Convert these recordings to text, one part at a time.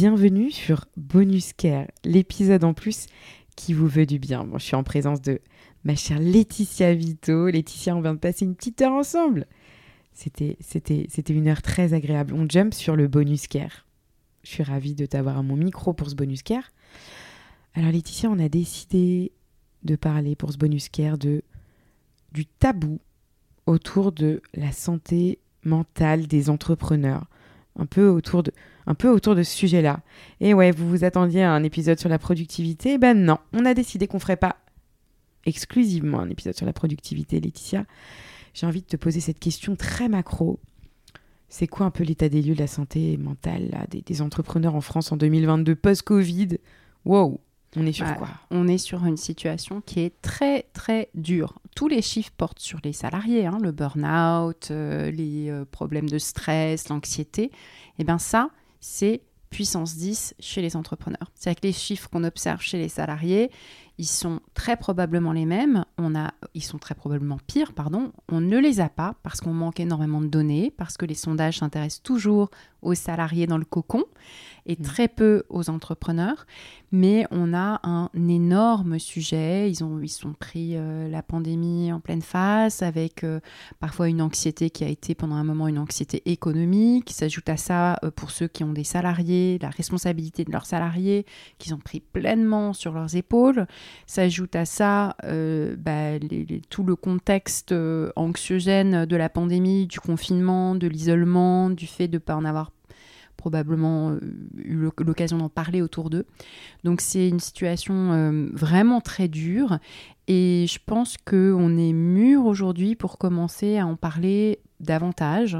Bienvenue sur Bonus Care, l'épisode en plus qui vous veut du bien. Bon, je suis en présence de ma chère Laetitia Vito. Laetitia, on vient de passer une petite heure ensemble. C'était, c'était, c'était une heure très agréable. On jump sur le Bonus Care. Je suis ravie de t'avoir à mon micro pour ce Bonus Care. Alors Laetitia, on a décidé de parler pour ce Bonus Care de, du tabou autour de la santé mentale des entrepreneurs un peu autour de, un peu autour de ce sujet-là. Et ouais, vous vous attendiez à un épisode sur la productivité? Ben non, on a décidé qu'on ferait pas exclusivement un épisode sur la productivité, Laetitia. J'ai envie de te poser cette question très macro. C'est quoi un peu l'état des lieux de la santé mentale des, des, entrepreneurs en France en 2022 post-Covid? Wow on est sur bah, quoi? On est sur une situation qui est très très dure. Tous les chiffres portent sur les salariés, hein, le burn-out, euh, les euh, problèmes de stress, l'anxiété. Et eh bien ça, c'est puissance 10 chez les entrepreneurs. C'est avec les chiffres qu'on observe chez les salariés, ils sont très probablement les mêmes, on a, ils sont très probablement pires, pardon, on ne les a pas parce qu'on manque énormément de données, parce que les sondages s'intéressent toujours aux salariés dans le cocon et mmh. très peu aux entrepreneurs. Mais on a un énorme sujet. Ils ont ils sont pris euh, la pandémie en pleine face avec euh, parfois une anxiété qui a été pendant un moment une anxiété économique. S'ajoute à ça euh, pour ceux qui ont des salariés, la responsabilité de leurs salariés qu'ils ont pris pleinement sur leurs épaules. S'ajoute à ça bah, tout le contexte anxiogène de la pandémie, du confinement, de l'isolement, du fait de ne pas en avoir probablement euh, eu l'occasion d'en parler autour d'eux. Donc c'est une situation euh, vraiment très dure et je pense qu'on est mûr aujourd'hui pour commencer à en parler davantage,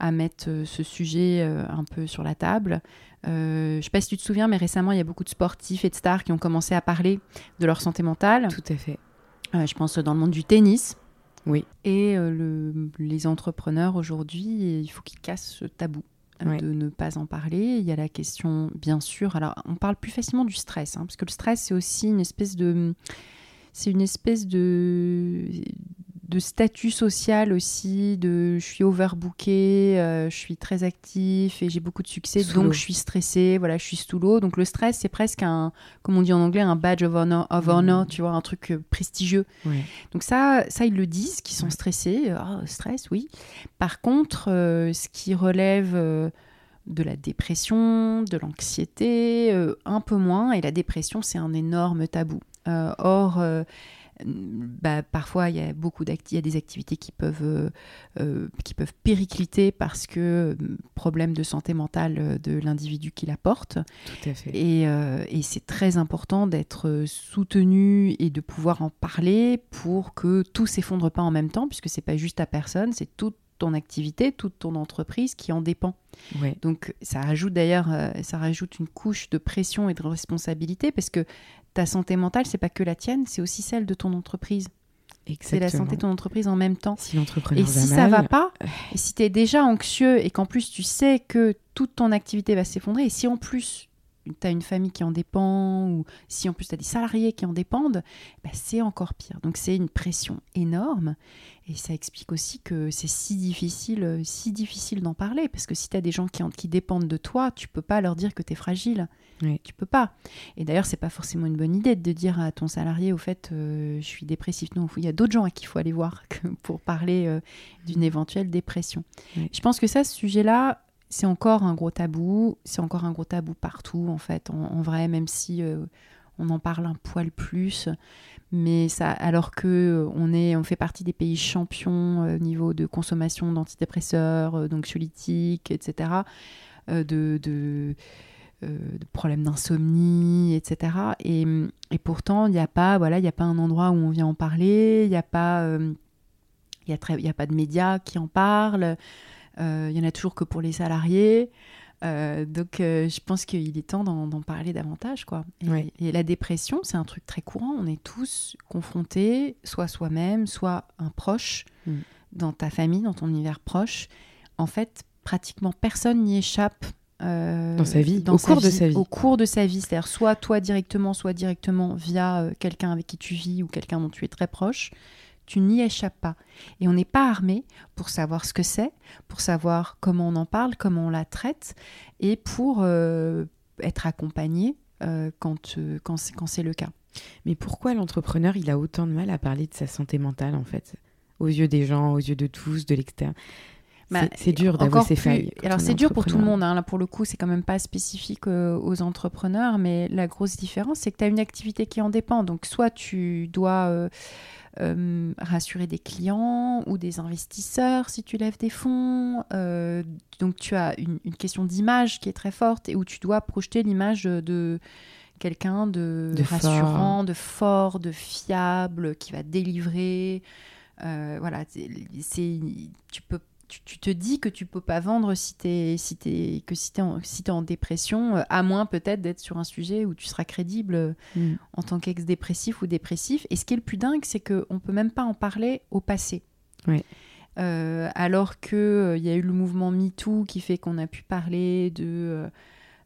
à mettre euh, ce sujet un peu sur la table. je ne sais pas si tu te souviens, mais récemment, il y a beaucoup de sportifs et de stars qui ont commencé à parler de leur santé mentale. Tout à fait. je pense dans le monde du tennis. Oui. Et les entrepreneurs aujourd'hui, il faut qu'ils cassent ce tabou de ne pas en parler. Il y a la question, bien sûr, alors on parle plus facilement du stress, hein, parce que le stress, c'est aussi une espèce de... C'est une espèce de, de statut social aussi, de je suis overbooké, euh, je suis très actif et j'ai beaucoup de succès, donc je suis stressé, voilà, je suis sous l'eau. Donc le stress, c'est presque un, comme on dit en anglais, un badge of honor, of mmh. honor tu vois, un truc euh, prestigieux. Donc ça, ça, ils le disent, qu'ils sont stressés. Oh, stress, oui. Par contre, euh, ce qui relève de la dépression, de l'anxiété, un peu moins. Et la dépression, c'est un énorme tabou. or, bah, parfois il y a beaucoup y a des activités qui peuvent, euh, euh, qui peuvent péricliter parce que euh, problème de santé mentale de l'individu qui la porte. Tout à fait. Et, et c'est très important d'être soutenu et de pouvoir en parler pour que tout s'effondre pas en même temps, puisque c'est pas juste ta personne, c'est toute ton activité, toute ton entreprise qui en dépend. Donc ça rajoute d'ailleurs, ça rajoute une couche de pression et de responsabilité parce que ta santé mentale, c'est pas que la tienne, c'est aussi celle de ton entreprise. C'est la santé de ton entreprise en même temps. Si et si ça va pas, et si tu es déjà anxieux et qu'en plus tu sais que toute ton activité va s'effondrer, et si en plus tu as une famille qui en dépend, ou si en plus tu as des salariés qui en dépendent, bah, c'est encore pire. Donc c'est une pression énorme. Et ça explique aussi que c'est si difficile, si difficile d'en parler, parce que si tu as des gens qui, qui dépendent de toi, tu peux pas leur dire que tu es fragile. Oui. Tu peux pas. Et d'ailleurs, c'est pas forcément une bonne idée de dire à ton salarié, au fait, euh, je suis dépressif. Non, il y a d'autres gens à qui il faut aller voir pour parler euh, d'une éventuelle dépression. Je pense que ça, ce sujet-là, c'est encore un gros tabou. C'est encore un gros tabou partout, en fait, en, vrai, même si on en parle un poil plus mais ça, alors que euh, on, est, on fait partie des pays champions euh, au niveau de consommation d'antidépresseurs, euh, etc., de, problèmes d'insomnie, etc. Et, pourtant, il n'y a pas, voilà, il a pas un endroit où on vient en parler, il n'y a pas, il a pas de médias qui en parlent, il y en a toujours que pour les salariés. Euh, donc, euh, je pense qu'il est temps d'en parler davantage, quoi. Et, Ouais. et la dépression, c'est un truc très courant. On est tous confrontés, soit soi-même, soit un proche, Mm. dans ta famille, dans ton univers proche. En fait, pratiquement personne n'y échappe. euh, Dans sa vie, au cours de sa vie. Au cours de sa vie, c'est-à-dire soit toi directement, soit directement via euh, quelqu'un avec qui tu vis ou quelqu'un dont tu es très proche. Tu n'y échappes pas. Et on n'est pas armé pour savoir ce que c'est, pour savoir comment on en parle, comment on la traite, et pour euh, être accompagné euh, quand, euh, quand c'est le cas. Mais pourquoi l'entrepreneur, il a autant de mal à parler de sa santé mentale, en fait? Aux yeux des gens, aux yeux de tous, de l'externe. Bah, C'est- c'est dur ses plus- failles. Alors c'est dur pour tout le monde. hein. Là pour le coup, c'est quand même pas spécifique euh, aux entrepreneurs, mais la grosse différence, c'est que tu as une activité qui en dépend. Donc soit tu dois euh, euh, rassurer des clients ou des investisseurs si tu lèves des fonds. Euh, donc tu as une, une question d'image qui est très forte et où tu dois projeter l'image de quelqu'un de, De fort. rassurant, de fort, de fiable, qui va délivrer. Euh, voilà, c'est, c'est- tu peux tu, tu te dis que tu peux pas vendre si t'es si t'es que si t'es en, si en dépression, euh, à moins peut-être d'être sur un sujet où tu seras crédible euh, Mm. en tant qu'ex-dépressif ou dépressif. Et ce qui est le plus dingue, c'est qu'on peut même pas en parler au passé. Euh, alors que euh, il y a eu le mouvement MeToo qui fait qu'on a pu parler de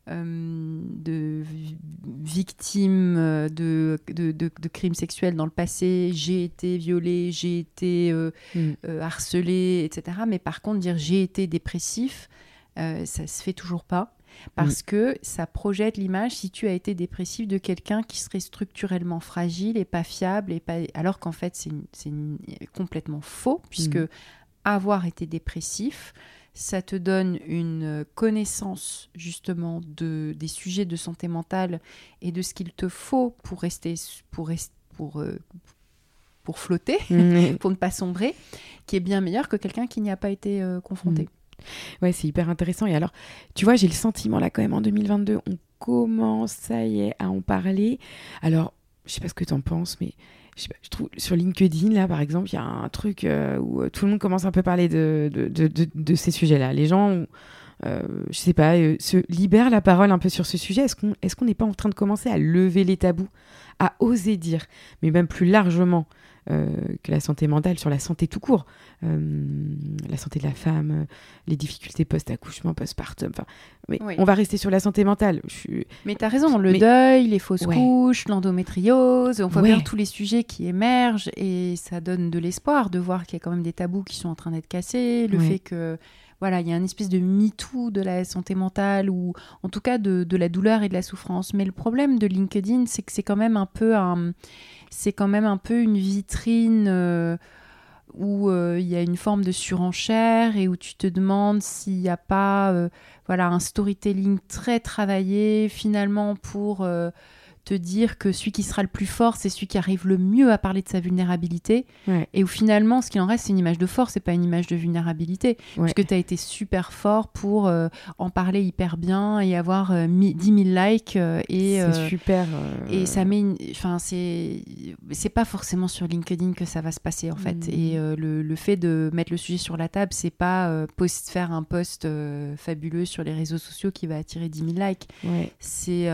de vi- victimes euh, de, de, de- de crimes sexuels dans le passé, j'ai été violée, j'ai été euh, Mm. euh, harcelé, etc. Mais par contre, dire j'ai été dépressif, euh, ça se fait toujours pas. Parce que ça projette l'image, si tu as été dépressif, de quelqu'un qui serait structurellement fragile et pas fiable, et pas... alors qu'en fait, c'est complètement faux, puisque Mhm. avoir été dépressif, ça te donne une connaissance justement de, des sujets de santé mentale et de ce qu'il te faut pour rester, pour, rest- pour, euh, pour flotter, Mm. pour ne pas sombrer, qui est bien meilleur que quelqu'un qui n'y a pas été euh, confronté. Ouais, c'est hyper intéressant. Et alors, tu vois, j'ai le sentiment là quand même en 2022, on commence, ça y est, à en parler. Alors, je sais pas ce que tu en penses, mais je, trouve sur LinkedIn, là, par exemple, il y a un truc euh, où euh, tout le monde commence un peu à parler de, ces sujets-là. Les gens, euh, je sais pas, euh, se libèrent la parole un peu sur ce sujet. Est-ce qu'on est qu'on n'est pas en train de commencer à lever les tabous, à oser dire, mais même plus largement euh, que la santé mentale, sur la santé tout court, euh, la santé de la femme, les difficultés post-accouchement, post-partum. Enfin, mais Oui. on va rester sur la santé mentale. Je suis- Mais tu as raison, le Mais- deuil, les fausses Ouais. couches, l'endométriose, on voit Ouais. bien tous les sujets qui émergent et ça donne de l'espoir de voir qu'il y a quand même des tabous qui sont en train d'être cassés, le Ouais. fait que voilà, il y a une espèce de MeToo de la santé mentale ou en tout cas de, la douleur et de la souffrance. Mais le problème de LinkedIn, c'est que c'est quand même un peu un, c'est quand même un peu une vitrine euh, où euh, il y a une forme de surenchère et où tu te demandes s'il n'y a pas euh, voilà, un storytelling très travaillé finalement pour te dire que celui qui sera le plus fort, c'est celui qui arrive le mieux à parler de sa vulnérabilité. Ouais. Et où finalement, ce qu'il en reste, c'est une image de force, c'est pas une image de vulnérabilité. Ouais. Puisque tu as été super fort pour euh, en parler hyper bien et avoir euh, mi- 10 000 likes. euh, et, C'est euh, super. et ça met une... Enfin, c'est... C'est pas forcément sur LinkedIn que ça va se passer, en fait. Mm. Et euh, le, le fait de mettre le sujet sur la table, c'est pas post- faire un post fabuleux sur les réseaux sociaux qui va attirer 10 000 likes. ouais. C'est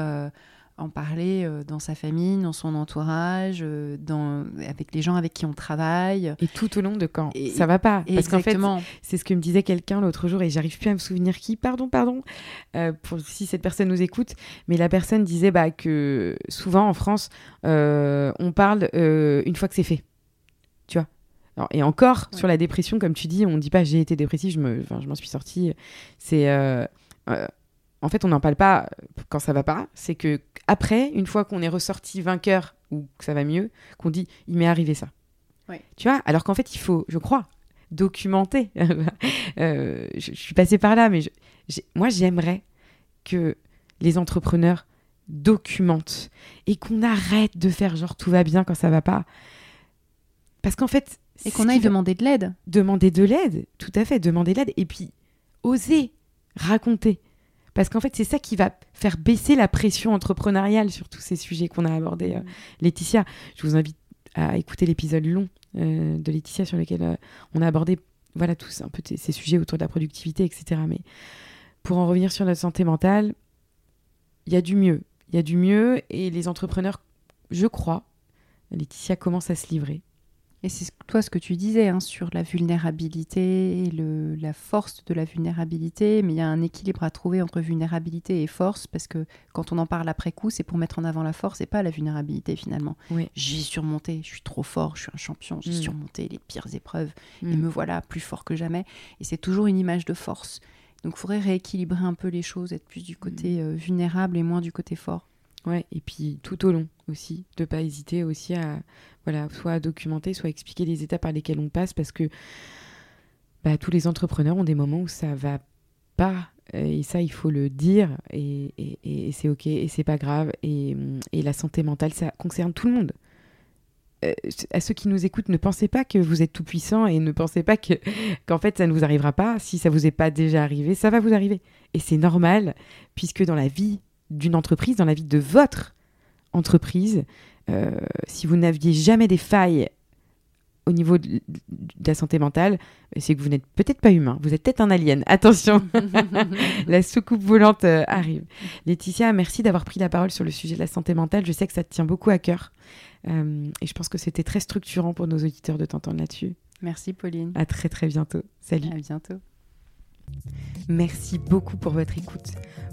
en parler euh, dans sa famille, dans son entourage, euh, dans... avec les gens avec qui on travaille. Et tout au long de quand? Et- Ça va pas. Parce qu'en fait, c'est ce que me disait quelqu'un l'autre jour et j'arrive plus à me souvenir qui. Pardon, pardon. euh, pour si cette personne nous écoute, mais la personne disait bah, que souvent en France, on parle une fois que c'est fait. Tu vois? Alors, et encore Ouais. sur la dépression, comme tu dis, on dit pas j'ai été dépressif, je me, enfin, je m'en suis sortie. C'est en fait on n'en parle pas quand ça va pas. C'est que après, une fois qu'on est ressorti vainqueur ou que ça va mieux, qu'on dit il m'est arrivé ça. Ouais. Tu vois? Alors qu'en fait il faut, je crois, documenter. Euh, je, je suis passée par là, mais je- moi j'aimerais que les entrepreneurs documentent et qu'on arrête de faire genre tout va bien quand ça va pas. Parce qu'en fait, Et qu'on aille demander de l'aide. demander de l'aide, tout à fait, demander de l'aide et puis oser raconter. Parce qu'en fait, c'est ça qui va faire baisser la pression entrepreneuriale sur tous ces sujets qu'on a abordés. euh, Laetitia, je vous invite à écouter l'épisode long euh, de Laetitia sur lequel euh, on a abordé voilà tous un peu ces sujets autour de la productivité, etc. Mais pour en revenir sur notre santé mentale, il y a du mieux. Il y a du mieux et les entrepreneurs, je crois, Laetitia commence à se livrer. Et c'est toi ce que tu disais hein, sur la vulnérabilité et le, la force de la vulnérabilité, mais il y a un équilibre à trouver entre vulnérabilité et force, parce que quand on en parle après coup, c'est pour mettre en avant la force et pas la vulnérabilité finalement. Oui. J'ai surmonté, je suis trop fort, je suis un champion, j'ai Mm. surmonté les pires épreuves et Mm. me voilà plus fort que jamais. Et c'est toujours une image de force. Donc il faudrait rééquilibrer un peu les choses, être plus du côté euh, vulnérable et moins du côté fort. Ouais, et puis tout au long aussi, de pas hésiter aussi à voilà, soit à documenter, soit à expliquer les étapes par lesquelles on passe parce que bah, tous les entrepreneurs ont des moments où ça va pas euh, et ça il faut le dire et, et- c'est ok et c'est pas grave et, et la santé mentale ça concerne tout le monde. Euh, à ceux qui nous écoutent, ne pensez pas que vous êtes tout puissant et ne pensez pas que qu'en fait ça ne vous arrivera pas. Si ça vous est pas déjà arrivé, ça va vous arriver et c'est normal puisque dans la vie d'une entreprise, dans la vie de votre entreprise, euh, si vous n'aviez jamais des failles au niveau de, la santé mentale, c'est que vous n'êtes peut-être pas humain, vous êtes peut-être un alien. Attention, la soucoupe volante euh, arrive. Laetitia, merci d'avoir pris la parole sur le sujet de la santé mentale. Je sais que ça te tient beaucoup à cœur. Euh, et je pense que c'était très structurant pour nos auditeurs de t'entendre là-dessus. Merci Pauline. À très très bientôt. Salut. À bientôt. Merci beaucoup pour votre écoute.